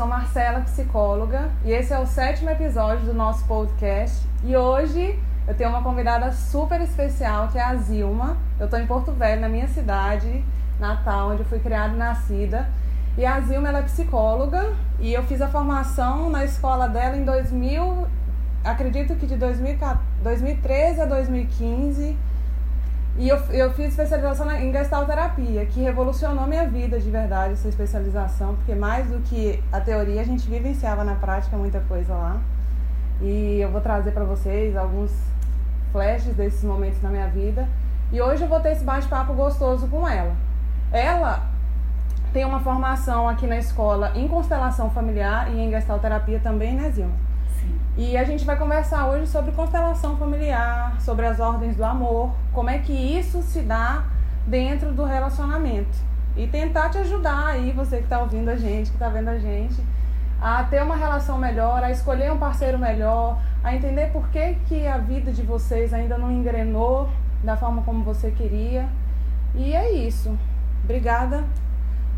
sou Marcela, psicóloga, e esse é o sétimo episódio do nosso podcast. E hoje eu tenho uma convidada super especial, que é a Zilma. Eu estou em Porto Velho, na minha cidade natal, onde eu fui criada e nascida. E a Zilma é psicóloga e eu fiz a formação na escola dela em 2000, acredito que de 2013 a 2015. E eu, eu fiz especialização em gestalterapia, que revolucionou minha vida de verdade, essa especialização, porque mais do que a teoria, a gente vivenciava na prática muita coisa lá. E eu vou trazer para vocês alguns flashes desses momentos na minha vida. E hoje eu vou ter esse bate-papo gostoso com ela. Ela tem uma formação aqui na escola em constelação familiar e em gestalterapia também, né, Zilma? E a gente vai conversar hoje sobre constelação familiar, sobre as ordens do amor, como é que isso se dá dentro do relacionamento. E tentar te ajudar aí, você que está ouvindo a gente, que está vendo a gente, a ter uma relação melhor, a escolher um parceiro melhor, a entender por que, que a vida de vocês ainda não engrenou da forma como você queria. E é isso. Obrigada.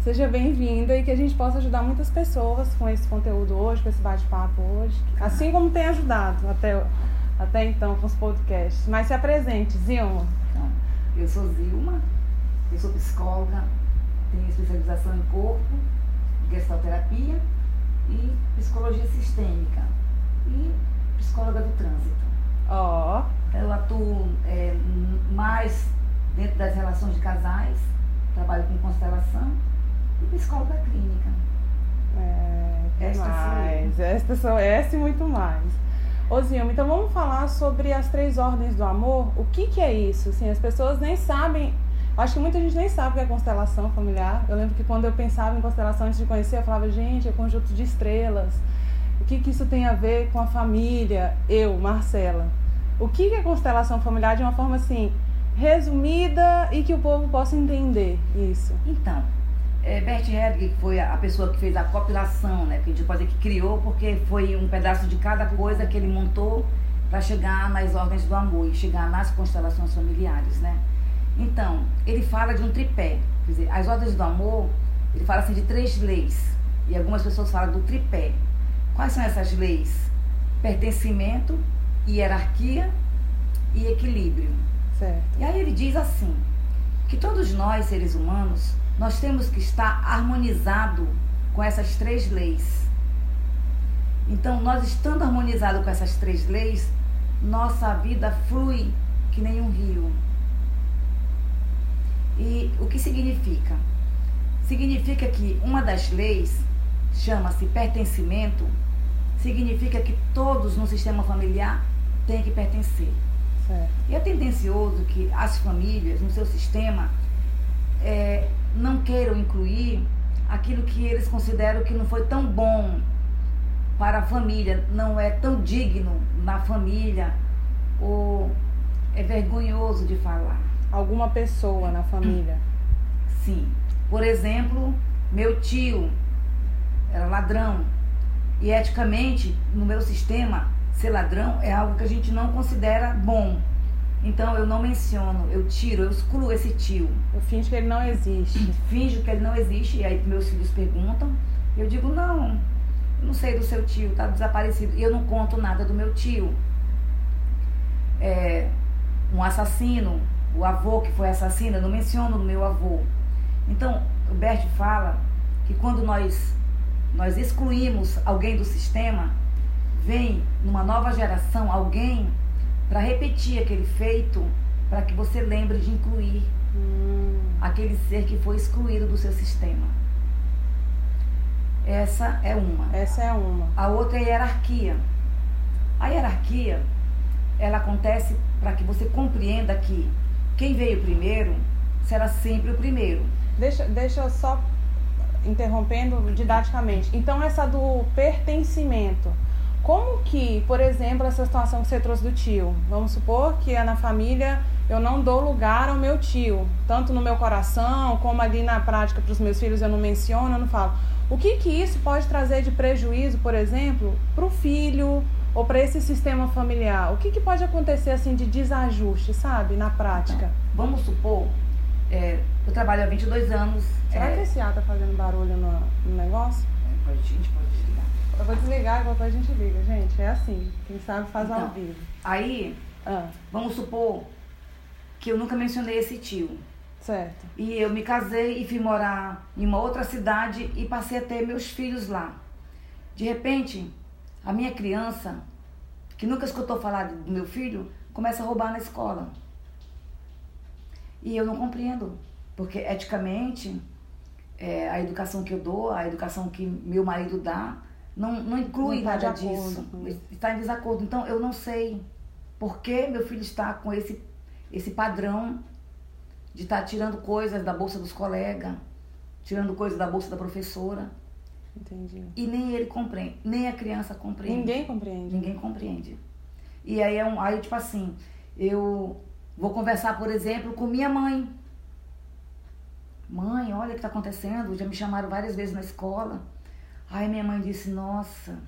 Seja bem-vinda e que a gente possa ajudar muitas pessoas com esse conteúdo hoje, com esse bate-papo hoje. Assim como tem ajudado até, até então com os podcasts. Mas se apresente, Zilma. Então, eu sou Zilma, eu sou psicóloga, tenho especialização em corpo, gestalterapia e psicologia sistêmica e psicóloga do trânsito. Ó. Oh. Eu atuo é, mais dentro das relações de casais, trabalho com constelação e psicóloga clínica. É, mais. Esta sou essa e muito mais. Ô Zilma, então vamos falar sobre as três ordens do amor. O que, que é isso? Assim, as pessoas nem sabem. Acho que muita gente nem sabe o que é constelação familiar. Eu lembro que quando eu pensava em constelação antes de conhecer, eu falava, gente, é conjunto de estrelas. O que, que isso tem a ver com a família? Eu, Marcela. O que, que é constelação familiar de uma forma assim, resumida e que o povo possa entender isso? Então, é, Bert Helling, que foi a pessoa que fez a compilação, né? Que a gente pode dizer que criou, porque foi um pedaço de cada coisa que ele montou para chegar nas ordens do amor e chegar nas constelações familiares, né? Então, ele fala de um tripé. Quer dizer, as ordens do amor, ele fala assim de três leis. E algumas pessoas falam do tripé. Quais são essas leis? Pertencimento, hierarquia e equilíbrio. Certo. E aí ele diz assim, que todos nós, seres humanos, nós temos que estar harmonizado com essas três leis. Então, nós estando harmonizado com essas três leis, nossa vida flui que nem um rio. E o que significa? Significa que uma das leis chama-se pertencimento, significa que todos no sistema familiar têm que pertencer. Certo. E é tendencioso que as famílias, no seu sistema, é, não queiram incluir aquilo que eles consideram que não foi tão bom para a família, não é tão digno na família, ou é vergonhoso de falar. Alguma pessoa na família? Sim. Por exemplo, meu tio era ladrão. E eticamente, no meu sistema, ser ladrão é algo que a gente não considera bom. Então eu não menciono, eu tiro, eu excluo esse tio. Eu finjo que ele não existe. Finjo que ele não existe, e aí meus filhos perguntam. Eu digo, não, eu não sei do seu tio, tá desaparecido. E eu não conto nada do meu tio. É, um assassino, o avô que foi assassino, eu não menciono do meu avô. Então, o Bert fala que quando nós, nós excluímos alguém do sistema, vem numa nova geração alguém para repetir aquele feito, para que você lembre de incluir hum. aquele ser que foi excluído do seu sistema. Essa é uma. Essa é uma. A outra é a hierarquia. A hierarquia, ela acontece para que você compreenda que quem veio primeiro será sempre o primeiro. Deixa, deixa eu só interrompendo didaticamente. Então essa do pertencimento como que, por exemplo, essa situação que você trouxe do tio? Vamos supor que é na família eu não dou lugar ao meu tio, tanto no meu coração como ali na prática para os meus filhos eu não menciono, eu não falo. O que que isso pode trazer de prejuízo, por exemplo, para o filho ou para esse sistema familiar? O que que pode acontecer assim de desajuste, sabe, na prática? Então, vamos supor, é, eu trabalho há 22 anos. Será é, que esse ar tá fazendo barulho no, no negócio? Pode, a gente pode. Eu vou desligar depois a gente liga, gente. É assim. Quem sabe faz ao Então. vivo. Aí, Ah, vamos supor que eu nunca mencionei esse tio. certo. E eu me casei e fui morar em uma outra cidade e passei a ter meus filhos lá. De repente, a minha criança, que nunca escutou falar do meu filho, começa a roubar na escola. E eu não compreendo, porque eticamente, é, a educação que eu dou, a educação que meu marido dá, não, não inclui Não tá de nada disso. Está em desacordo. Então, eu não sei por que meu filho está com esse, esse padrão de estar tirando coisas da bolsa dos colegas, tirando coisas da bolsa da professora. Entendi. E nem ele compreende, nem a criança compreende. Ninguém compreende. Ninguém compreende. E aí é um, aí tipo assim, eu vou conversar, por exemplo, com minha mãe. Mãe, olha o que está acontecendo. Já me chamaram várias vezes na escola. Aí minha mãe disse, nossa,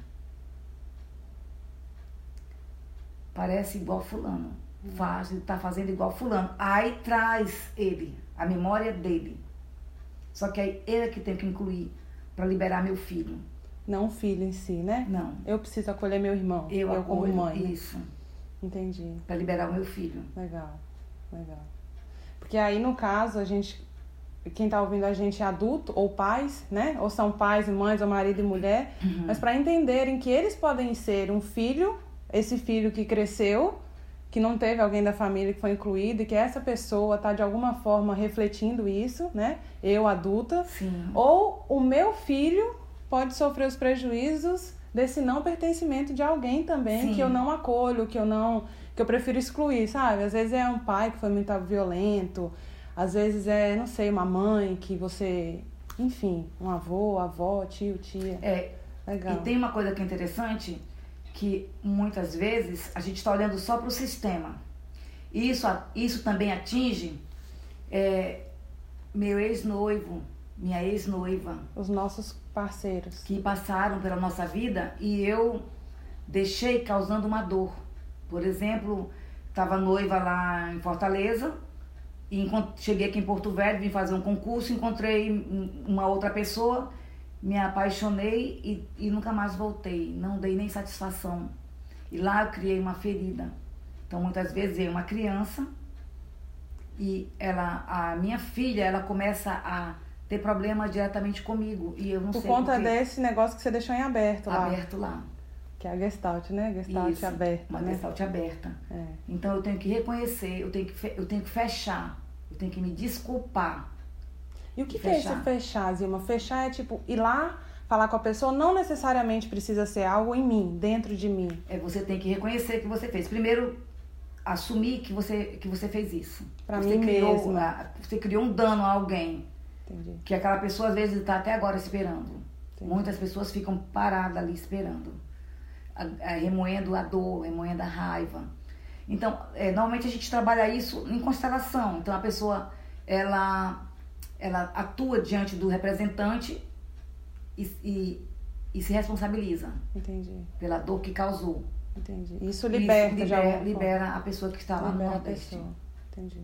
parece igual fulano. Faz, ele tá fazendo igual fulano. Aí traz ele, a memória dele. Só que aí ele é que tem que incluir para liberar meu filho. Não o filho em si, né? Não. Eu preciso acolher meu irmão. Eu, como acolho mãe. né? Isso. Entendi. Para liberar o meu filho. Legal. Legal. Porque aí, no caso, a gente. Quem tá ouvindo a gente é adulto ou pais, né? Ou são pais e mães, ou marido e mulher. Uhum. Mas para entenderem que eles podem ser um filho, esse filho que cresceu, que não teve alguém da família que foi incluído, e que essa pessoa tá de alguma forma refletindo isso, né? Eu, adulta. Sim. Ou o meu filho pode sofrer os prejuízos desse não pertencimento de alguém também Sim. que eu não acolho, que eu não, que eu prefiro excluir, sabe? Às vezes é um pai que foi muito violento, às vezes é, não sei, uma mãe que você, enfim, um avô, avó, tio, tia. É, Legal. E tem uma coisa que é interessante, que muitas vezes a gente está olhando só para o sistema. E isso, isso também atinge é, meu ex-noivo, minha ex-noiva, Os nossos parceiros. que passaram pela nossa vida e eu deixei causando uma dor. Por exemplo, estava noiva lá em Fortaleza, e encont- cheguei aqui em Porto Velho, vim fazer um concurso, encontrei um- uma outra pessoa, me apaixonei e, e nunca mais voltei, não dei nem satisfação. E lá eu criei uma ferida. Então muitas vezes vem uma criança e ela, a minha filha, ela começa a ter problema diretamente comigo e eu não Por sei conta por quê. desse negócio que você deixou em aberto lá. aberto lá. Que é a Gestalt, né? Gestalt Isso, aberta, uma né? gestalt aberta. É. Então eu tenho que reconhecer, eu tenho que, eu tenho que fechar, eu tenho que me desculpar. E o que, que é esse Fechar. Zilma? Fechar é tipo ir lá, falar com a pessoa, não necessariamente precisa ser algo em mim, dentro de mim. É você tem que reconhecer que você fez. Primeiro, assumir que você que você fez isso. Pra você mim criou, mesma. a- Você criou um dano a alguém Entendi. que aquela pessoa às vezes está até agora esperando. Entendi. Muitas pessoas ficam paradas ali esperando, a- a- remoendo a dor, remoendo a raiva. Então, é, normalmente a gente trabalha isso em constelação. Então, a pessoa ela, ela atua diante do representante e, e, e se responsabiliza Entendi. pela dor que causou. Entendi. Isso liberta Isso já. libera, alguma libera a pessoa que está lá no Libera a Nordeste. pessoa. Entendi.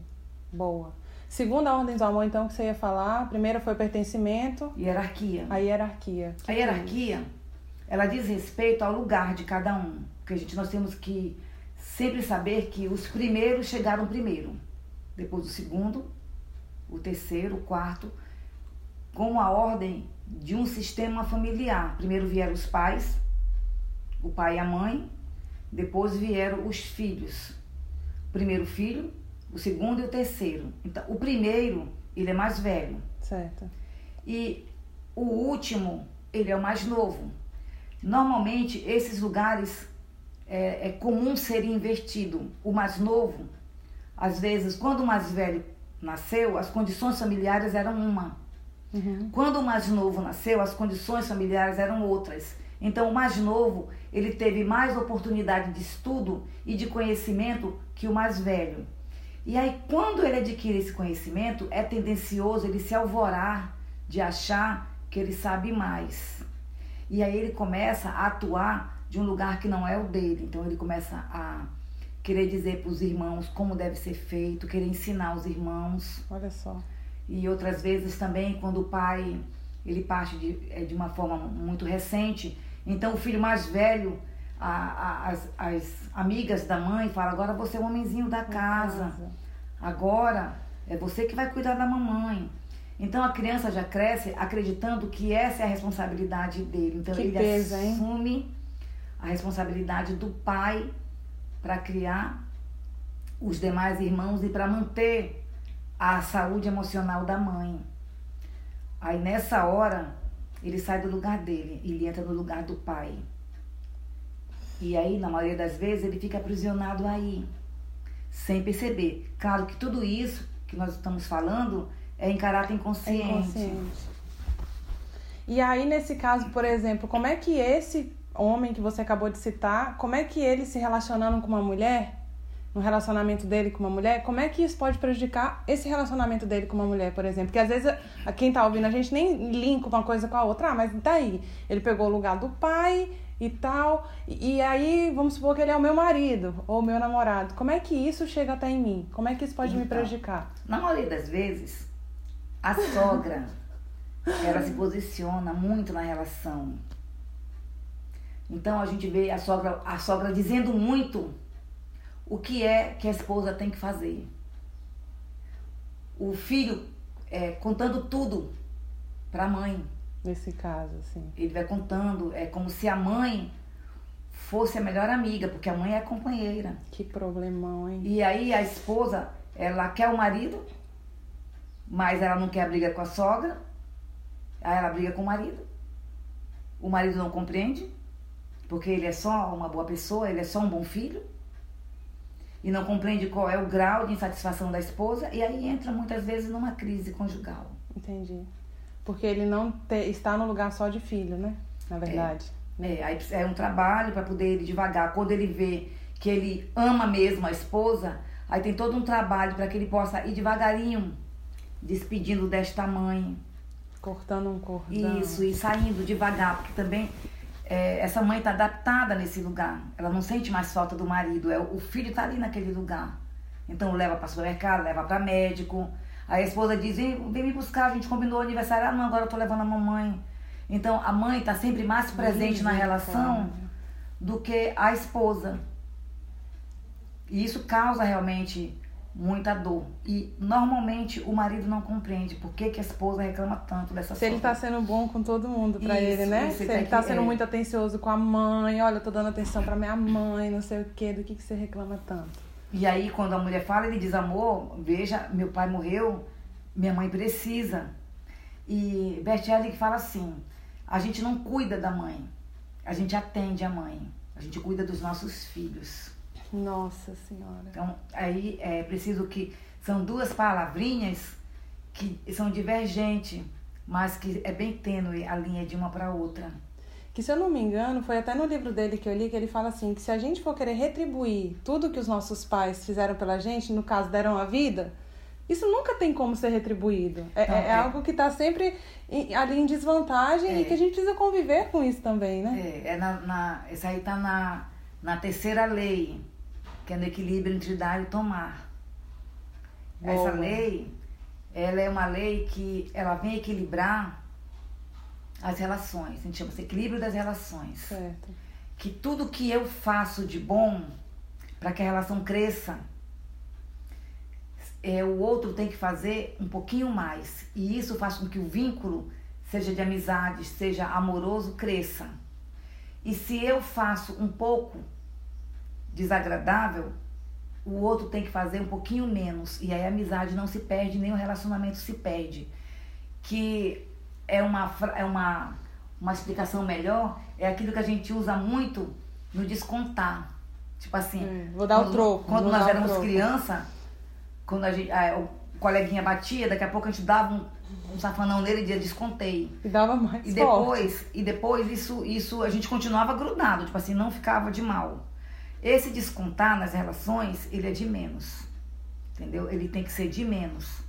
Boa. Segunda ordem do amor, então, que você ia falar. A primeira foi pertencimento, Hierarquia. a hierarquia. Que A que é hierarquia, ela diz respeito ao lugar de cada um. Porque a gente, nós temos que sempre saber que os primeiros chegaram primeiro. Depois o segundo, o terceiro, o quarto, com a ordem de um sistema familiar. Primeiro vieram os pais, o pai e a mãe, depois vieram os filhos. O primeiro filho, o segundo e o terceiro. Então, o primeiro, ele é mais velho. Certo. E o último, ele é o mais novo. Normalmente, esses lugares é, é comum ser invertido. O mais novo, às vezes, quando o mais velho nasceu, as condições familiares eram uma. Uhum. Quando o mais novo nasceu, as condições familiares eram outras. Então, o mais novo, ele teve mais oportunidade de estudo e de conhecimento que o mais velho. E aí, quando ele adquire esse conhecimento, é tendencioso ele se alvorar de achar que ele sabe mais. E aí ele começa a atuar de um lugar que não é o dele. Então, ele começa a querer dizer para os irmãos como deve ser feito, querer ensinar os irmãos. Olha só. E outras vezes também, quando o pai ele parte de, é, de uma forma muito recente. Então o filho mais velho, a, a, as, as amigas da mãe falam, agora você é o homenzinho da casa. Agora é você que vai cuidar da mamãe. Então a criança já cresce acreditando que essa é a responsabilidade dele. Então Que ele hein? assume a responsabilidade do pai para criar os demais irmãos e para manter a saúde emocional da mãe. Aí nessa hora ele sai do lugar dele e ele entra no lugar do pai. E aí, na maioria das vezes, ele fica aprisionado aí, sem perceber. Claro que tudo isso que nós estamos falando é em caráter É inconsciente. inconsciente. E aí, nesse caso, por exemplo, como é que esse homem que você acabou de citar, como é que ele se relacionando com uma mulher, no relacionamento dele com uma mulher, como é que isso pode prejudicar esse relacionamento dele com uma mulher, por exemplo? Porque às vezes a- quem tá ouvindo a gente nem linka uma coisa com a outra, ah, mas daí? Ele pegou o lugar do pai e tal, e, e aí vamos supor que ele é o meu marido ou o meu namorado. Como é que isso chega até em mim? Como é que isso pode me Então. prejudicar? Na maioria das vezes, a sogra, ela se posiciona muito na relação. Então a gente vê a sogra, a sogra dizendo muito o que é que a esposa tem que fazer. O filho é, contando tudo para a mãe. Nesse caso, assim. Ele vai contando, é como se a mãe fosse a melhor amiga, porque a mãe é a companheira. Que problemão, hein? E aí a esposa, ela quer o marido, mas ela não quer briga com a sogra. Aí ela briga com o marido. O marido não compreende, porque ele é só uma boa pessoa, ele é só um bom filho. E não compreende qual é o grau de insatisfação da esposa. E aí entra muitas vezes numa crise conjugal. Entendi. Porque ele não te- está no lugar só de filho, né? Na verdade. É, aí é um trabalho para poder ele devagar. Quando ele vê que ele ama mesmo a esposa, aí tem todo um trabalho para que ele possa ir devagarinho despedindo desta mãe. Cortando um cordão. Isso, e saindo devagar, porque também é, essa mãe está adaptada nesse lugar. Ela não sente mais falta do marido, é, o filho está ali naquele lugar. Então leva para supermercado, leva para médico. Aí a esposa diz: vem, vem me buscar, a gente combinou o aniversário. Ah, não, agora eu tô levando a mamãe. Então a mãe está sempre mais presente na relação do que a esposa. E isso causa realmente muita dor. E normalmente o marido não compreende por que, que a esposa reclama tanto dessa Se ele sogra. tá sendo bom com todo mundo Isso, ele, né? Se ele ele tá tá aqui, sendo é. muito atencioso com a mãe, olha, eu tô dando atenção pra minha mãe, não sei o quê, do que, que você reclama tanto? E aí, quando a mulher fala, ele diz: Amor, veja, meu pai morreu, minha mãe precisa. E Bert Helling fala assim: a gente não cuida da mãe, a gente atende a mãe, a gente cuida dos nossos filhos. Nossa Senhora. Então, aí é preciso que. São duas palavrinhas que são divergentes, mas que é bem tênue a linha de uma para outra. Que se eu não me engano, foi até no livro dele que eu li que ele fala assim, que se a gente for querer retribuir tudo que os nossos pais fizeram pela gente, no caso deram a vida, isso nunca tem como ser retribuído. É, Não, é é. algo que tá sempre em- ali em desvantagem É. e que a gente precisa conviver com isso também, né? É, é na, na, essa aí está na, na terceira lei, que é no equilíbrio entre dar e tomar. Essa Boa. lei, ela é uma lei que ela vem equilibrar as relações. A gente chama de equilíbrio das relações. Certo. Que tudo que eu faço de bom para que a relação cresça, é, o outro tem que fazer um pouquinho mais. E isso faz com que o vínculo, seja de amizade, seja amoroso, cresça. E se eu faço um pouco desagradável, o outro tem que fazer um pouquinho menos. E aí a amizade não se perde, nem o relacionamento se perde. Que é uma, é uma, uma explicação melhor, é aquilo que a gente usa muito no descontar. Tipo assim, É, vou dar o quando- troco, Quando nós o éramos criança, quando a gente, ah, o coleguinha batia, daqui a pouco a gente dava um, um safanão nele e dizia descontei. E dava mais E forte. depois, e depois isso, isso a gente continuava grudado, tipo assim, não ficava de mal. Esse descontar nas relações, ele é de menos. Entendeu? Ele tem que ser de menos.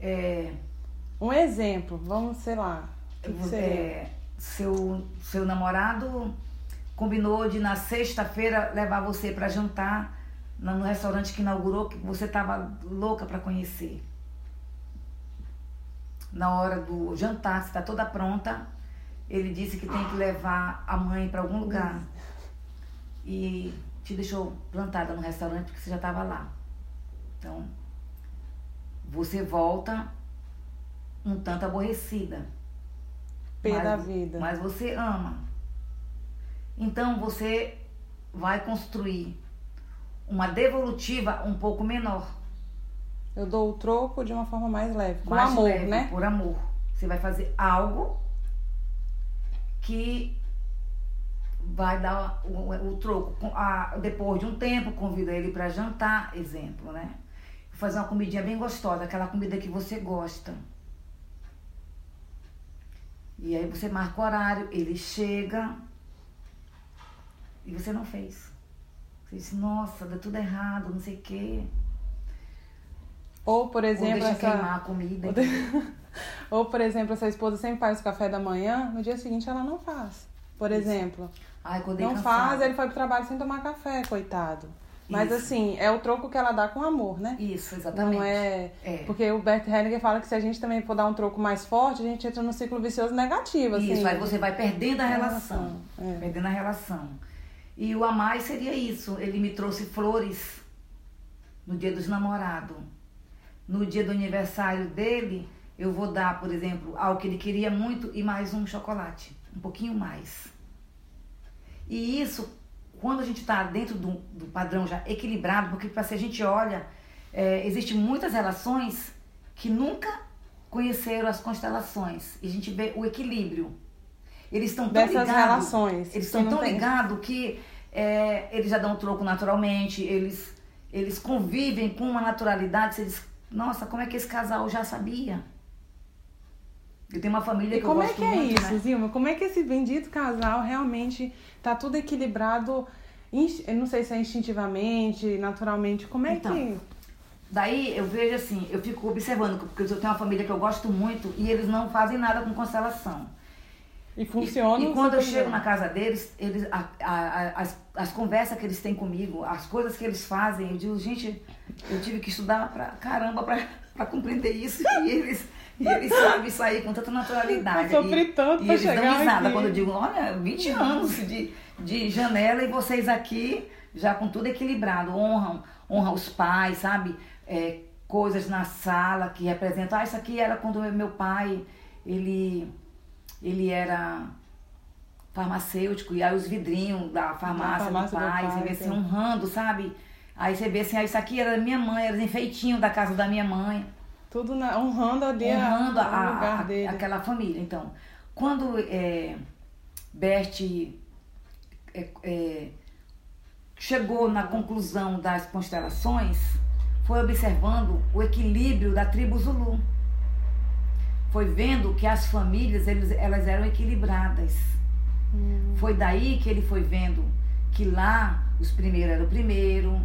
É, Um exemplo, vamos, sei lá. que que é, seu, seu namorado combinou de na sexta-feira levar você para jantar no restaurante que inaugurou, que você tava louca para conhecer. na hora do jantar, se está toda pronta, ele disse que tem que levar a mãe para algum lugar. E te deixou plantada no restaurante porque você já estava lá. Então, você volta um tanto aborrecida. Pé mas, da vida. Mas você ama. Então você vai construir uma devolutiva um pouco menor. Eu dou o troco de uma forma mais leve, com mais amor, leve, né? Por amor. Você vai fazer algo que vai dar o, o troco. A- depois de um tempo, convida ele para jantar, exemplo, né? Fazer uma comidinha bem gostosa, aquela comida que você gosta. E aí você marca o horário, ele chega e você não fez. Você disse, nossa, deu tudo errado, não sei o quê. Ou, por Ou exemplo, deixa essa... queimar a comida. Ou, de- Ou, por exemplo, essa esposa sempre faz o café da manhã, no dia seguinte ela não faz. Por exemplo, Ai, acordei não cansada. faz, ele foi pro trabalho sem tomar café, coitado. Mas Isso. assim, é o troco que ela dá com amor, né? Isso, exatamente. Não é... É. Porque o Bert Hellinger fala que se a gente também for dar um troco mais forte, a gente entra no ciclo vicioso negativo, assim. Isso, aí você vai perdendo a relação. Relação, é. Perdendo a relação. E o a mais seria isso. Ele me trouxe flores no dia dos namorados. No dia do aniversário dele, eu vou dar, por exemplo, algo que ele queria muito e mais um chocolate. Um pouquinho mais. E isso, quando a gente está dentro do, do padrão já equilibrado, porque para se a gente olha, é, existem muitas relações que nunca conheceram as constelações. E a gente vê o equilíbrio. Eles estão tão ligados. relações. Eles estão tão ligados que é, eles já dão troco naturalmente, eles, eles convivem com uma naturalidade. Você diz, nossa, como é que esse casal já sabia? Eu tenho uma família E que como eu é gosto que é muito, isso, né? Zilma? Como é que esse bendito casal realmente tá tudo equilibrado? Eu não sei se é instintivamente, naturalmente. Como é Então, que. Daí eu vejo assim, eu fico observando, porque eu tenho uma família que eu gosto muito e eles não fazem nada com constelação. E funciona? E, e quando eu chego na casa deles, eles, a- a- a- as, as conversas que eles têm comigo, as coisas que eles fazem, eu digo, gente, eu tive que estudar pra caramba pra, pra compreender isso. E eles, e eles sabem sair com tanta naturalidade. Eu sofri e, tanto e pra eles dão risada aqui. quando eu digo, olha, 20 anos de, de janela e vocês aqui já com tudo equilibrado, honram, honram os pais, sabe? É, coisas na sala que representam, ah, isso aqui era quando meu pai, ele ele era farmacêutico, e aí os vidrinhos da farmácia, farmácia do do pai, pai, você vê assim, sim. honrando, sabe? Aí você vê assim, ah, isso aqui era da minha mãe, era os enfeitinhos da casa da minha mãe, Tudo na- honrando ali a- honrando a, o lugar a- dele. aquela família. Então, quando é, Bert é, é, chegou na conclusão das constelações, foi observando o equilíbrio da tribo Zulu. Foi vendo que as famílias eles, elas eram equilibradas. Hum. Foi daí que ele foi vendo que lá os primeiros eram o primeiro,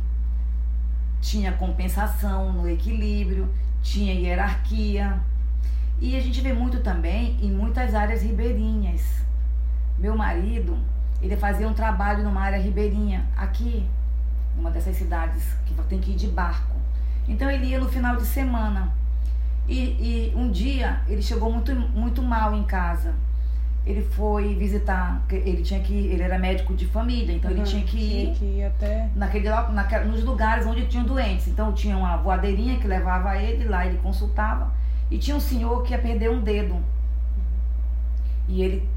tinha compensação no equilíbrio, tinha hierarquia. E a gente vê muito também em muitas áreas ribeirinhas. Meu marido, ele fazia um trabalho numa área ribeirinha, aqui, numa dessas cidades que tem que ir de barco. Então ele ia no final de semana. E, e um dia ele chegou muito, muito mal em casa. Ele foi visitar, ele tinha que ele era médico de família, então ele Uhum, tinha que ir Tinha que ir até. naquele, naquela- nos lugares onde tinham doentes. Então tinha uma voadeirinha que levava ele lá, ele consultava. E tinha um senhor que ia perder um dedo. E ele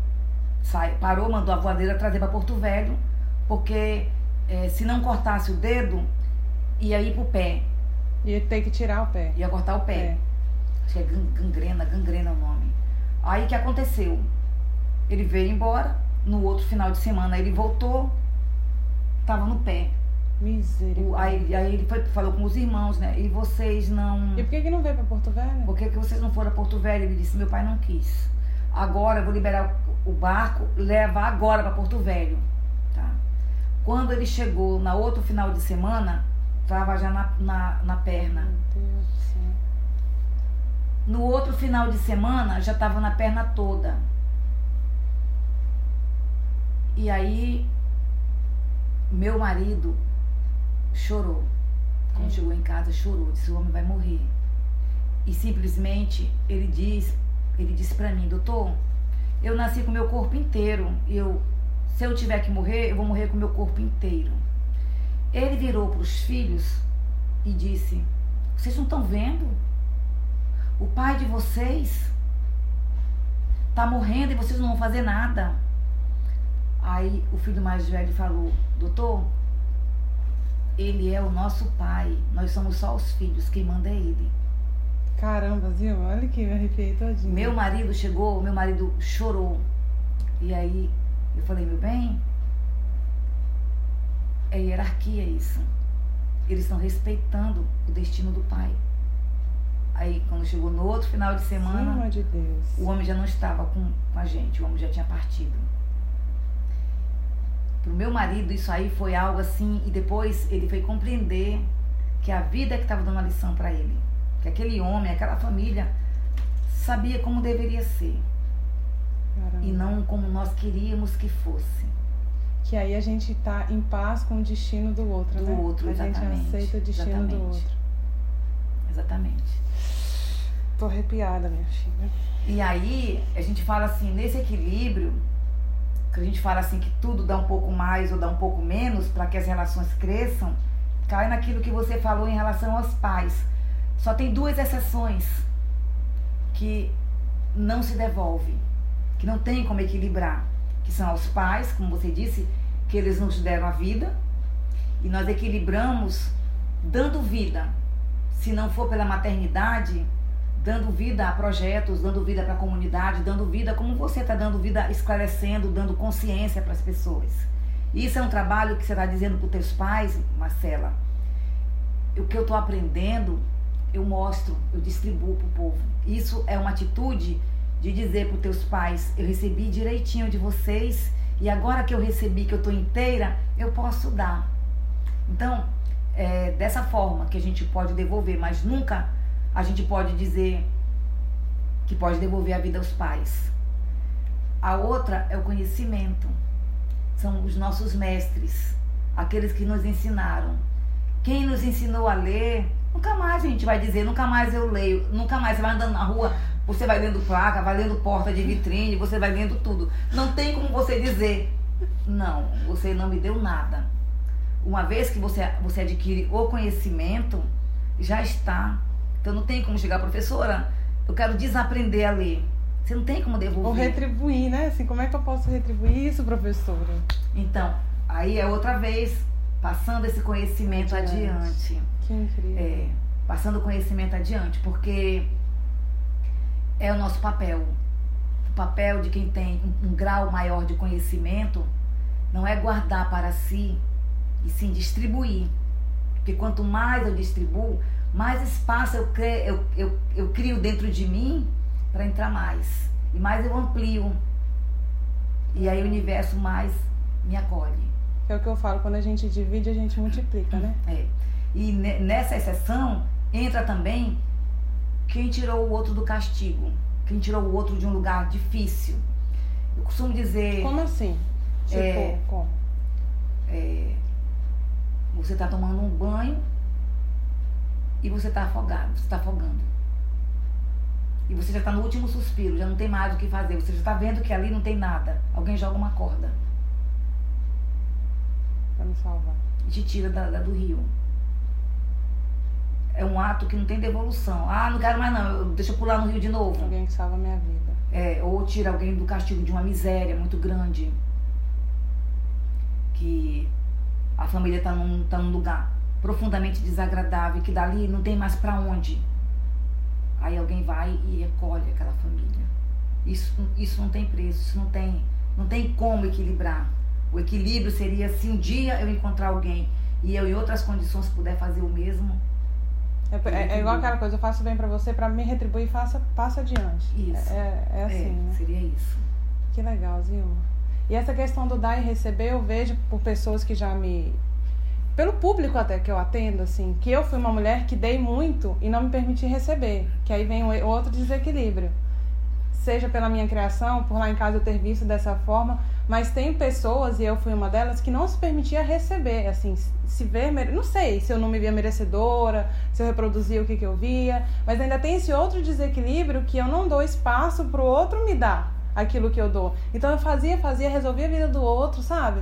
sai, parou, mandou a voadeira trazer para Porto Velho, porque eh, se não cortasse o dedo, ia ir pro pé, Ia ter que tirar o pé. ia cortar o pé. É. Acho que é gan- gangrena, gangrena é o nome. Aí o que aconteceu? Ele veio embora, no outro final de semana ele voltou, tava no pé. Misericórdia. aí, aí ele foi, falou com os irmãos, né? E vocês não. E por que, que não veio pra Porto Velho? Por que, que vocês não foram a Porto Velho? Ele disse, meu pai não quis. Agora eu vou liberar o, barco, levar agora para Porto Velho. Tá? Quando ele chegou na outro final de semana, tava já na, na, na perna. Meu Deus do céu. No outro final de semana já tava na perna toda. E aí meu marido chorou. Quando chegou em casa, chorou, disse, o homem vai morrer. E simplesmente ele diz, ele disse para mim, doutor, eu nasci com meu corpo inteiro. Eu, se eu tiver que morrer, eu vou morrer com meu corpo inteiro. Ele virou para os filhos e disse: Vocês não estão vendo? O pai de vocês está morrendo e vocês não vão fazer nada. Aí o filho mais velho falou: Doutor, ele é o nosso pai. Nós somos só os filhos. Quem manda é ele. Caramba, viu? Olha que me arrepiei todinho. Meu marido chegou, meu marido chorou. E aí eu falei, meu bem, é hierarquia isso. Eles estão respeitando o destino do pai. Aí quando chegou no outro final de semana, de o homem já não estava com, com a gente, o homem já tinha partido. Pro meu marido isso aí foi algo assim, e depois ele foi compreender que a vida que estava dando a lição para ele que aquele homem, aquela família sabia como deveria ser. Caramba. E não como nós queríamos que fosse. Que aí a gente está em paz com o destino do outro, do né? outro. A gente aceita o destino exatamente. do outro. Exatamente. Tô arrepiada, minha filha. E aí, a gente fala assim, nesse equilíbrio, que a gente fala assim que tudo dá um pouco mais ou dá um pouco menos para que as relações cresçam, cai naquilo que você falou em relação aos pais. Só tem duas exceções que não se devolve, que não tem como equilibrar, que são os pais, como você disse, que eles nos deram a vida e nós equilibramos dando vida. Se não for pela maternidade, dando vida a projetos, dando vida para a comunidade, dando vida como você está dando vida, esclarecendo, dando consciência para as pessoas. Isso é um trabalho que você está dizendo para os teus pais, Marcela. O que eu estou aprendendo eu mostro, eu distribuo para o povo. Isso é uma atitude de dizer para os teus pais: eu recebi direitinho de vocês e agora que eu recebi, que eu estou inteira, eu posso dar. Então, é dessa forma que a gente pode devolver, mas nunca a gente pode dizer que pode devolver a vida aos pais. A outra é o conhecimento. São os nossos mestres, aqueles que nos ensinaram. Quem nos ensinou a ler, Nunca mais a gente vai dizer, nunca mais eu leio, nunca mais você vai andando na rua, você vai lendo placa, vai lendo porta de vitrine, você vai lendo tudo. Não tem como você dizer, não, você não me deu nada. Uma vez que você, você adquire o conhecimento, já está. Então não tem como chegar, professora, eu quero desaprender a ler. Você não tem como devolver. Ou retribuir, né? Assim, como é que eu posso retribuir isso, professora? Então, aí é outra vez, passando esse conhecimento adiante. adiante. Que incrível. É, passando conhecimento adiante, porque é o nosso papel. O papel de quem tem um, um grau maior de conhecimento não é guardar para si, e sim distribuir. Porque quanto mais eu distribuo, mais espaço eu, crio, eu, eu, eu crio dentro de mim para entrar mais. E mais eu amplio. E aí o universo mais me acolhe. É o que eu falo, quando a gente divide, a gente multiplica, né? É. E nessa exceção entra também quem tirou o outro do castigo, quem tirou o outro de um lugar difícil. Eu costumo dizer. Como assim? Tipo, é, como? É, você está tomando um banho e você está afogado, você está afogando. E você já está no último suspiro, já não tem mais o que fazer. Você já está vendo que ali não tem nada. Alguém joga uma corda. Para me salvar. E te tira da, da do rio é um ato que não tem devolução. Ah, não quero mais não, deixa eu pular no rio de novo. Alguém que salva a minha vida. É, ou tira alguém do castigo de uma miséria muito grande. Que a família está num, tá num lugar profundamente desagradável, que dali não tem mais para onde. Aí alguém vai e recolhe aquela família. Isso, isso não tem preço, isso não tem, não tem como equilibrar. O equilíbrio seria se um dia eu encontrar alguém e eu em outras condições puder fazer o mesmo, é, é, é, igual aquela coisa, eu faço bem para você, para me retribuir, faça, passa adiante. Isso. É, é, é assim, é, né? Seria isso. Que legal, Zilma. E essa questão do dar e receber, eu vejo por pessoas que já me. Pelo público até que eu atendo, assim, que eu fui uma mulher que dei muito e não me permiti receber. Que aí vem outro desequilíbrio. Seja pela minha criação, por lá em casa eu ter visto dessa forma, Mas tem pessoas, e eu fui uma delas, que não se permitia receber, assim, se ver, não sei se eu não me via merecedora, se eu reproduzia o que, que eu via, mas ainda tem esse outro desequilíbrio que eu não dou espaço pro outro me dar aquilo que eu dou. Então eu fazia, fazia, resolvia a vida do outro, sabe?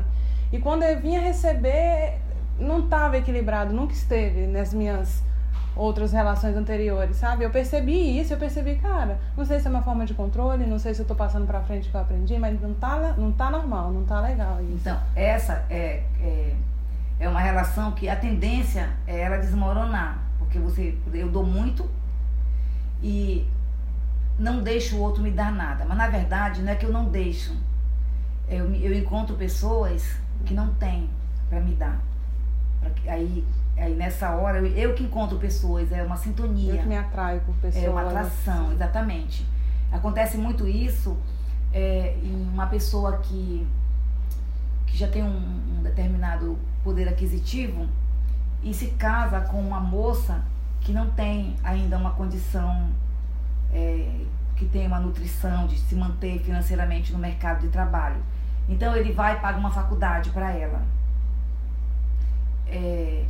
E quando eu vinha receber, não estava equilibrado, nunca esteve nas minhas outras relações anteriores, sabe? Eu percebi isso, eu percebi, cara, não sei se é uma forma de controle, não sei se eu tô passando pra frente que eu aprendi, mas não tá, não tá normal, não tá legal isso. Então, essa é, é, é uma relação que a tendência é ela desmoronar, porque você, eu dou muito e não deixo o outro me dar nada, mas na verdade não é que eu não deixo, eu, eu encontro pessoas que não têm para me dar, aí Aí nessa hora, eu, eu, que encontro pessoas, é uma sintonia. Eu que me atraio por pessoas. É uma atração, exatamente. Acontece muito isso é, em uma pessoa que, que já tem um, um determinado poder aquisitivo e se casa com uma moça que não tem ainda uma condição é, que tem uma nutrição de se manter financeiramente no mercado de trabalho. Então ele vai e paga uma faculdade para ela. É,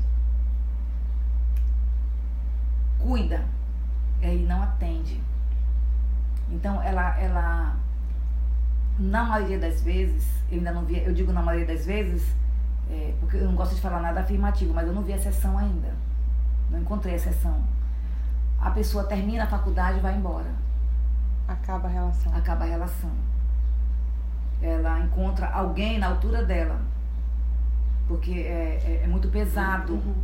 cuida, ele não atende. Então ela, ela na maioria das vezes, eu ainda não vi, eu digo na maioria das vezes, é, porque eu não gosto de falar nada afirmativo, mas eu não vi a sessão ainda. Não encontrei a sessão. A pessoa termina a faculdade e vai embora. Acaba a relação. Acaba a relação. Ela encontra alguém na altura dela. Porque é, é, é muito pesado. Uhum.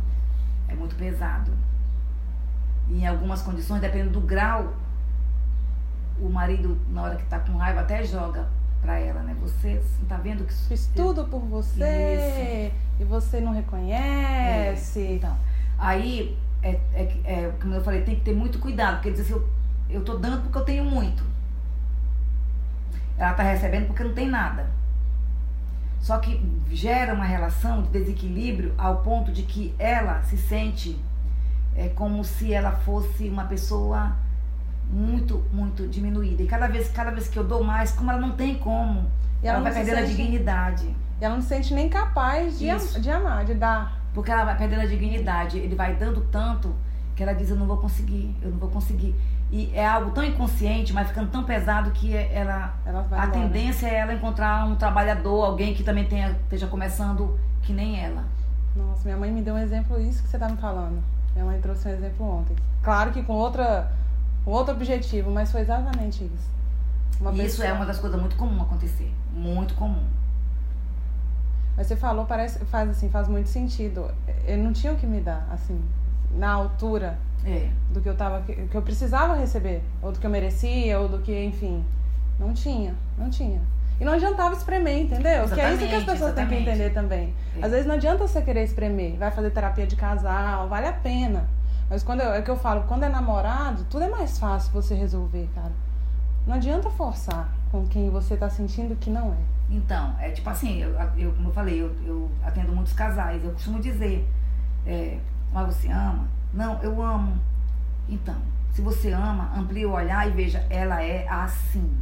É muito pesado em algumas condições, dependendo do grau, o marido, na hora que está com raiva, até joga para ela, né? Você está vendo que fiz tudo por você Isso. e você não reconhece. É. Então, aí é, é, é, como eu falei, tem que ter muito cuidado, porque diz assim, eu, eu tô dando porque eu tenho muito. Ela está recebendo porque não tem nada. Só que gera uma relação de desequilíbrio ao ponto de que ela se sente é como se ela fosse uma pessoa muito, muito diminuída. E cada vez, cada vez que eu dou mais, como ela não tem como, ela, ela vai perdendo sente, a dignidade. E ela não se sente nem capaz de, am, de amar, de dar. Porque ela vai perdendo a dignidade. Ele vai dando tanto que ela diz, eu não vou conseguir, eu não vou conseguir. E é algo tão inconsciente, mas ficando tão pesado que ela, ela a embora. tendência é ela encontrar um trabalhador, alguém que também tenha, esteja começando que nem ela. Nossa, minha mãe me deu um exemplo isso que você está me falando. Minha mãe trouxe um exemplo ontem. Claro que com outra, com outro objetivo, mas foi exatamente isso. Uma isso pessoa... é uma das coisas muito comum acontecer. Muito comum. Mas você falou, parece, faz assim, faz muito sentido. Ele não tinha o que me dar, assim, na altura é. do que eu tava, que eu precisava receber, ou do que eu merecia, ou do que, enfim, não tinha, não tinha. E não adiantava espremer, entendeu? Exatamente, que é isso que as pessoas exatamente. têm que entender também. É. Às vezes não adianta você querer espremer. Vai fazer terapia de casal, vale a pena. Mas quando eu, é que eu falo, quando é namorado, tudo é mais fácil você resolver, cara. Não adianta forçar com quem você tá sentindo que não é. Então, é tipo assim, eu, eu como eu falei, eu, eu atendo muitos casais, eu costumo dizer, é, mas você ama? Não, eu amo. Então, se você ama, amplie o olhar e veja, ela é assim.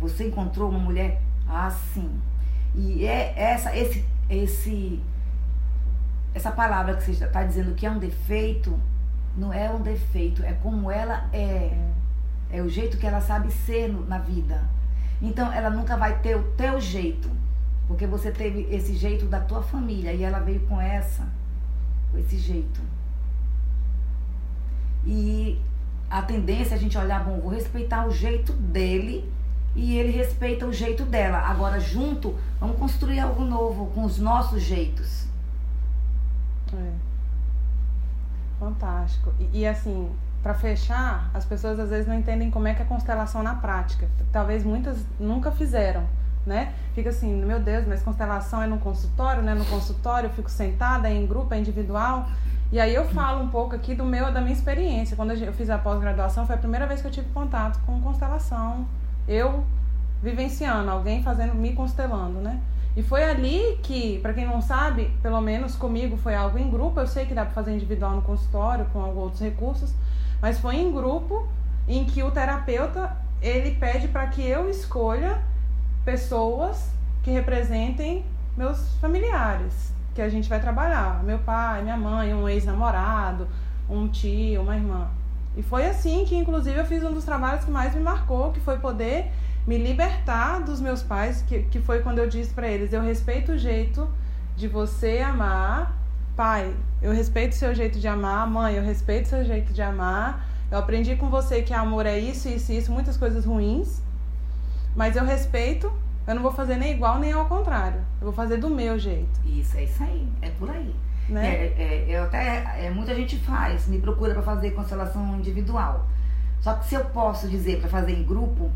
Você encontrou uma mulher assim. E é essa, esse, esse, essa palavra que você está dizendo que é um defeito, não é um defeito, é como ela é. É o jeito que ela sabe ser no, na vida. Então ela nunca vai ter o teu jeito, porque você teve esse jeito da tua família e ela veio com essa, esse jeito. E a tendência é a gente olhar, bom, vou respeitar o jeito dele e ele respeita o jeito dela. Agora, junto, vamos construir algo novo com os nossos jeitos. É. Fantástico. E, e assim, para fechar, as pessoas às vezes não entendem como é que é constelação na prática. Talvez muitas nunca fizeram, né? Fica assim, meu Deus, mas constelação é no consultório, né? No consultório eu fico sentada, é em grupo, é individual. E aí eu falo um pouco aqui do meu, da minha experiência. Quando eu fiz a pós-graduação, foi a primeira vez que eu tive contato com constelação eu vivenciando, alguém fazendo, me constelando, né? E foi ali que, para quem não sabe, pelo menos comigo foi algo em grupo. Eu sei que dá para fazer individual no consultório com outros recursos, mas foi em grupo em que o terapeuta ele pede para que eu escolha pessoas que representem meus familiares, que a gente vai trabalhar. Meu pai, minha mãe, um ex-namorado, um tio, uma irmã. E foi assim que, inclusive, eu fiz um dos trabalhos que mais me marcou, que foi poder me libertar dos meus pais, que, que foi quando eu disse para eles: eu respeito o jeito de você amar, pai, eu respeito o seu jeito de amar, mãe, eu respeito o seu jeito de amar. Eu aprendi com você que amor é isso, isso, isso, muitas coisas ruins, mas eu respeito. Eu não vou fazer nem igual nem ao contrário. Eu vou fazer do meu jeito. Isso, é isso aí, é por aí. Né? É, é, eu até, é, muita gente faz, me procura para fazer constelação individual. Só que se eu posso dizer para fazer em grupo,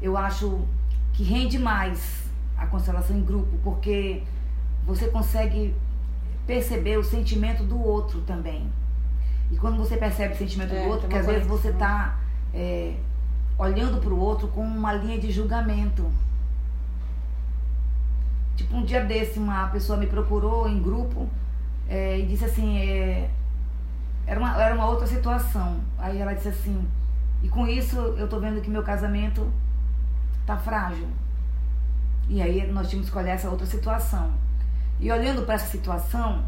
eu acho que rende mais a constelação em grupo, porque você consegue perceber o sentimento do outro também. E quando você percebe o sentimento é, do outro, que às vezes você está é, olhando para o outro com uma linha de julgamento. Tipo, um dia desse, uma pessoa me procurou em grupo é, e disse assim, é, era, uma, era uma outra situação. Aí ela disse assim, e com isso eu tô vendo que meu casamento tá frágil. E aí nós tínhamos que olhar essa outra situação. E olhando para essa situação,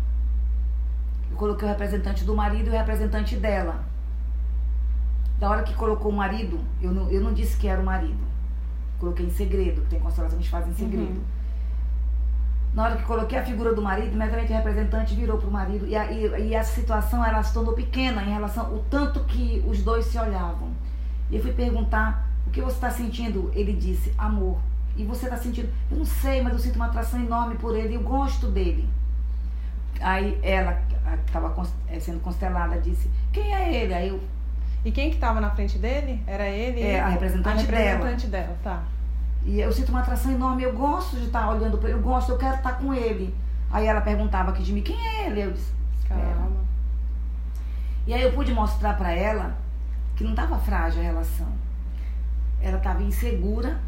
eu coloquei o representante do marido e o representante dela. Da hora que colocou o marido, eu não, eu não disse que era o marido. Coloquei em segredo, tem constelação que a gente faz em segredo. Uhum. Na hora que coloquei a figura do marido, imediatamente o representante virou para o marido. E, e, e essa situação ela se tornou pequena em relação ao tanto que os dois se olhavam. E eu fui perguntar: o que você está sentindo? Ele disse: amor. E você está sentindo? Eu não sei, mas eu sinto uma atração enorme por ele. Eu gosto dele. Aí ela, que estava eh, sendo constelada, disse: quem é ele? Aí eu. E quem que estava na frente dele? Era ele? É, a representante, a representante dela. dela. Tá. E eu sinto uma atração enorme, eu gosto de estar olhando para ele, eu gosto, eu quero estar com ele. Aí ela perguntava aqui de mim, quem é ele? Eu disse, calma. E aí eu pude mostrar para ela que não estava frágil a relação. Ela estava insegura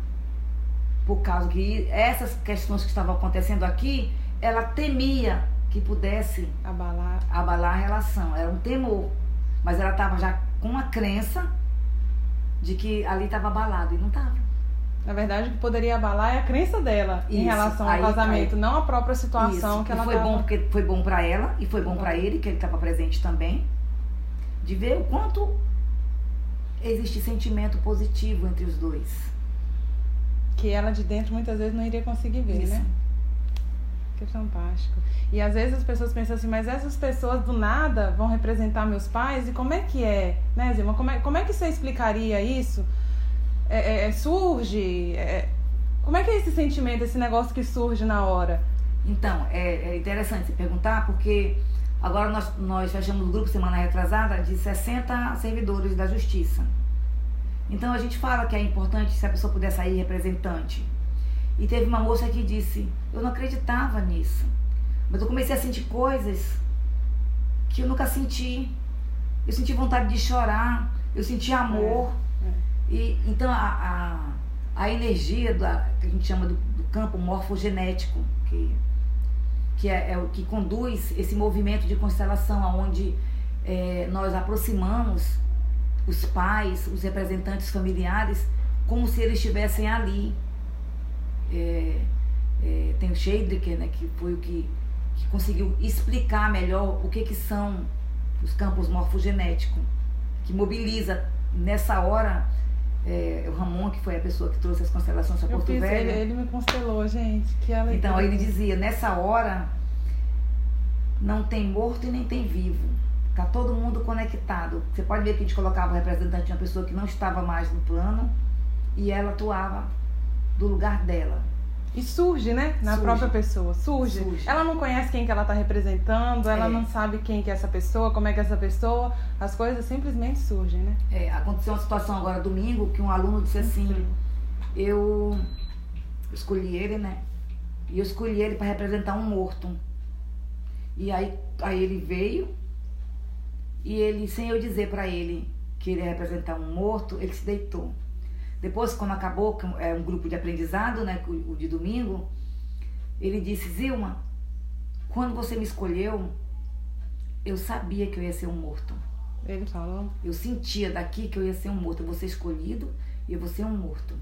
por causa que essas questões que estavam acontecendo aqui, ela temia que pudesse abalar, abalar a relação. Era um temor. Mas ela estava já com uma crença de que ali estava abalado e não estava. Na verdade, o que poderia abalar é a crença dela Isso. em relação ao aí, casamento, aí. não a própria situação Isso. que ela e foi tava... bom porque foi bom para ela e foi bom para ele que ele estava presente também, de ver o quanto existe sentimento positivo entre os dois. Que ela de dentro muitas vezes não iria conseguir ver, Isso. né? Que fantástico. E às vezes as pessoas pensam assim, mas essas pessoas do nada vão representar meus pais? E como é que é, né, Zilma? Como é, como é que você explicaria isso? É, é, é, surge? É, como é que é esse sentimento, esse negócio que surge na hora? Então, é, é interessante você perguntar, porque agora nós, nós fechamos o grupo semana retrasada de 60 servidores da justiça. Então a gente fala que é importante se a pessoa puder sair representante. E teve uma moça que disse: Eu não acreditava nisso, mas eu comecei a sentir coisas que eu nunca senti. Eu senti vontade de chorar, eu senti amor. E, então, a, a, a energia da, que a gente chama do, do campo morfogenético, que, que é, é, o que conduz esse movimento de constelação, onde é, nós aproximamos os pais, os representantes familiares, como se eles estivessem ali. É, é, tem o Scheidricker, né, que foi o que, que conseguiu explicar melhor o que, que são os campos morfogenéticos, que mobiliza nessa hora é, o Ramon, que foi a pessoa que trouxe as constelações para Porto Velho. Ele, ele me constelou, gente. Que alegria. Então, ele dizia, nessa hora não tem morto e nem tem vivo. Está todo mundo conectado. Você pode ver que a gente colocava o representante de uma pessoa que não estava mais no plano e ela atuava do lugar dela. E surge, né? Na surge. própria pessoa. Surge. surge. Ela não conhece quem que ela está representando, ela é. não sabe quem que é essa pessoa, como é que é essa pessoa. As coisas simplesmente surgem, né? É, aconteceu uma situação agora domingo que um aluno disse assim, eu escolhi ele, né? E eu escolhi ele para representar um morto. E aí, aí ele veio e ele, sem eu dizer para ele que ele ia representar um morto, ele se deitou. Depois, quando acabou, é um grupo de aprendizado, né, o de domingo, ele disse: Zilma, quando você me escolheu, eu sabia que eu ia ser um morto. Ele falou? Eu sentia daqui que eu ia ser um morto. Eu vou ser escolhido e eu vou ser um morto.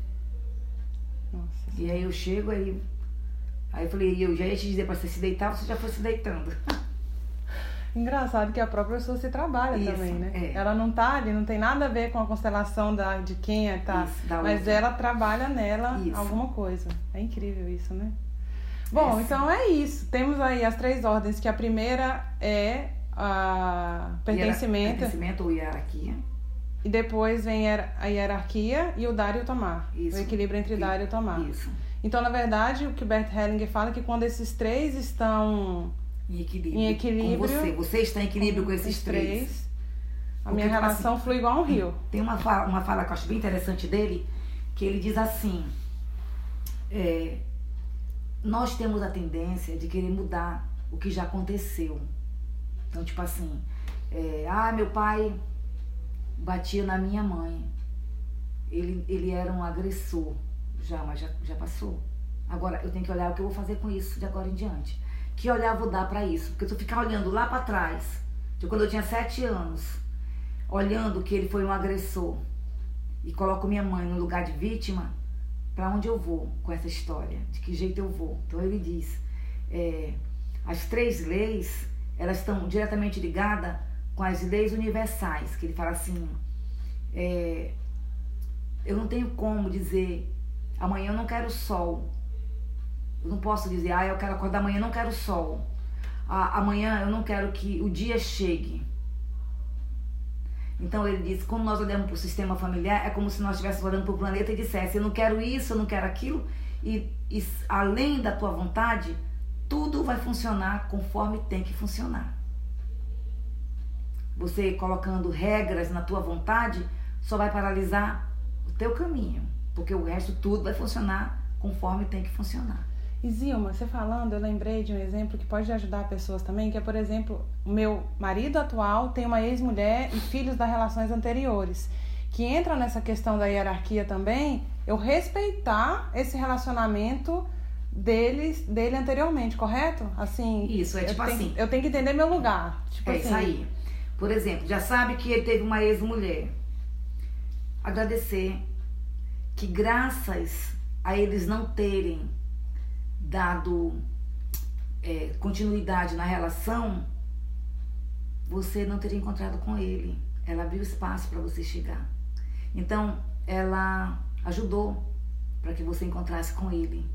Nossa. E aí eu chego, aí. Aí eu falei, eu já ia te dizer pra você se deitar, você já foi se deitando. Engraçado que a própria pessoa se trabalha Isso, também, né? é. Ela não tá ali, não tem nada a ver com a constelação da, de quem é, tá? Isso, Mas outra. ela trabalha nela Isso. alguma coisa. É incrível isso, né? Bom, sim. então é isso. Temos aí as três ordens, que a primeira é a pertencimento, Pertencimento ou hierarquia. e depois vem a hierarquia e o dar e o tomar. Isso. O equilíbrio entre dar e o tomar. Isso. Então, na verdade, o que o Bert Hellinger fala é que quando esses três estão Em equilíbrio. Em equilíbrio. Com você. Você está em equilíbrio com esses os três. a Porque, minha tipo relação flui igual um rio. Tem uma fala, uma fala que eu acho bem interessante dele, que ele diz assim: é, nós temos a tendência de querer mudar o que já aconteceu. Então, tipo assim, é, ah, meu pai batia na minha mãe. Ele, ele era um agressor. Já, mas já, já passou. Agora eu tenho que olhar o que eu vou fazer com isso de agora em diante. Que olhar vou dar pra isso? Porque se eu ficar olhando lá pra trás, de quando eu tinha sete anos, olhando que ele foi um agressor e coloco minha mãe no lugar de vítima, para onde eu vou com essa história? De que jeito eu vou? Então ele diz: é, as três leis elas estão diretamente ligadas com as leis universais, que ele fala assim: é, eu não tenho como dizer amanhã eu não quero sol. Eu não posso dizer, ah, eu quero acordar amanhã, não quero sol. Ah, amanhã eu não quero que o dia chegue. Então ele diz, quando nós olhamos para o sistema familiar, é como se nós estivéssemos olhando para o planeta e dissesse, eu não quero isso, eu não quero aquilo, e, e além da tua vontade, tudo vai funcionar conforme tem que funcionar. Você colocando regras na tua vontade, só vai paralisar o teu caminho, porque o resto tudo vai funcionar conforme tem que funcionar. E Zilma, você falando, eu lembrei de um exemplo que pode ajudar pessoas também, que é, por exemplo, o meu marido atual tem uma ex-mulher e filhos das relações anteriores, que entra nessa questão da hierarquia também, eu respeitar esse relacionamento deles, dele anteriormente, correto? Assim, Isso, é eu tipo tenho- assim. Eu tenho que entender meu lugar. Tipo É assim, isso aí. Por exemplo, já sabe que ele teve uma ex-mulher. Agradecer que graças a eles não terem dado é, continuidade na relação, você não teria encontrado com ele. Ela abriu espaço para você chegar. Então, ela ajudou para que você encontrasse com ele.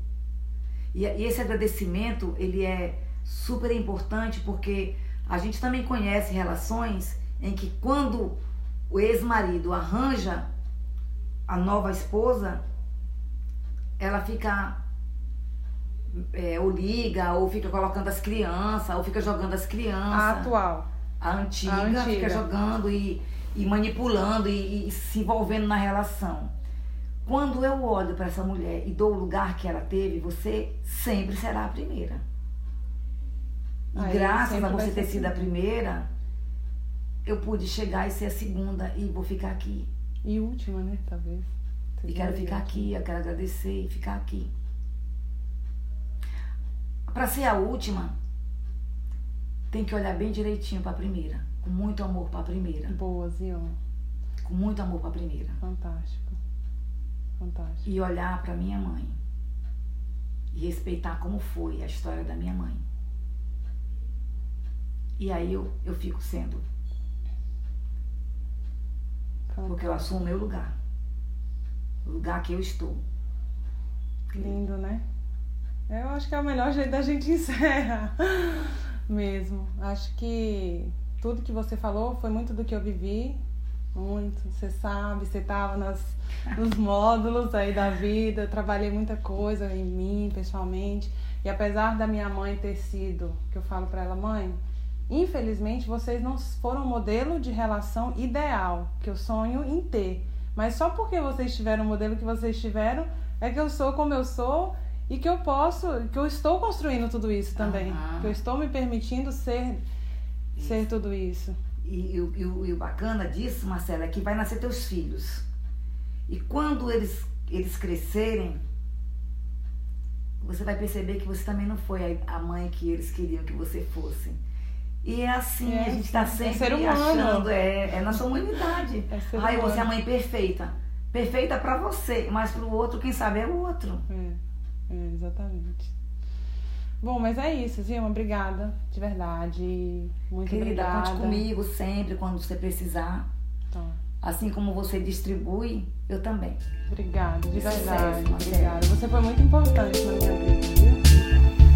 E, e esse agradecimento, ele é super importante porque a gente também conhece relações em que quando o ex-marido arranja a nova esposa, ela fica é, ou liga, ou fica colocando as crianças, ou fica jogando as a crianças. atual. A antiga, A antiga. fica jogando e, e manipulando e, e se envolvendo na relação. Quando eu olho para essa mulher e dou o lugar que ela teve, você sempre será a primeira. E Aí graças a você ter ser sido a assim. primeira, eu pude chegar e ser a segunda e vou ficar aqui. E última, né? Talvez. E quero ficar aqui, eu quero agradecer e ficar aqui. Para ser a última, tem que olhar bem direitinho para a primeira, com muito amor para a primeira, Boa, Zilma. com muito amor para a primeira. Fantástico. Fantástico. E olhar para minha mãe e respeitar como foi a história da minha mãe. E aí eu, eu fico sendo, porque eu assumo o meu lugar, o lugar que eu estou. Lindo, né? Eu acho que é o melhor jeito da gente encerrar. Mesmo. Acho que tudo que você falou foi muito do que eu vivi. Muito. Você sabe, você estava nos módulos aí da vida. Eu trabalhei muita coisa em mim, pessoalmente. E apesar da minha mãe ter sido, que eu falo pra ela, mãe, infelizmente vocês não foram um modelo de relação ideal que eu sonho em ter. Mas só porque vocês tiveram o modelo que vocês tiveram, é que eu sou como eu sou e que eu posso, que eu estou construindo tudo isso também. Aham. Que eu estou me permitindo ser, ser tudo isso. E, e o- e o- e o bacana disso, Marcela, é que vai nascer teus filhos. E quando eles, eles crescerem, você vai perceber que você também não foi a, mãe que eles queriam que você fosse. E é assim, É, a gente está é sempre humano. achando, é, é nossa humanidade. É Ai, você é a mãe perfeita. perfeita para você, mas para o outro, quem sabe é o outro. É, é, exatamente. Bom, mas é isso, Zilma. Obrigada, de verdade. Muito Querida, obrigada. conte comigo sempre quando você precisar. Tá. Assim como você distribui, eu também. Obrigada, de Sucesso, verdade. Obrigada. Você foi muito importante na minha vida, viu?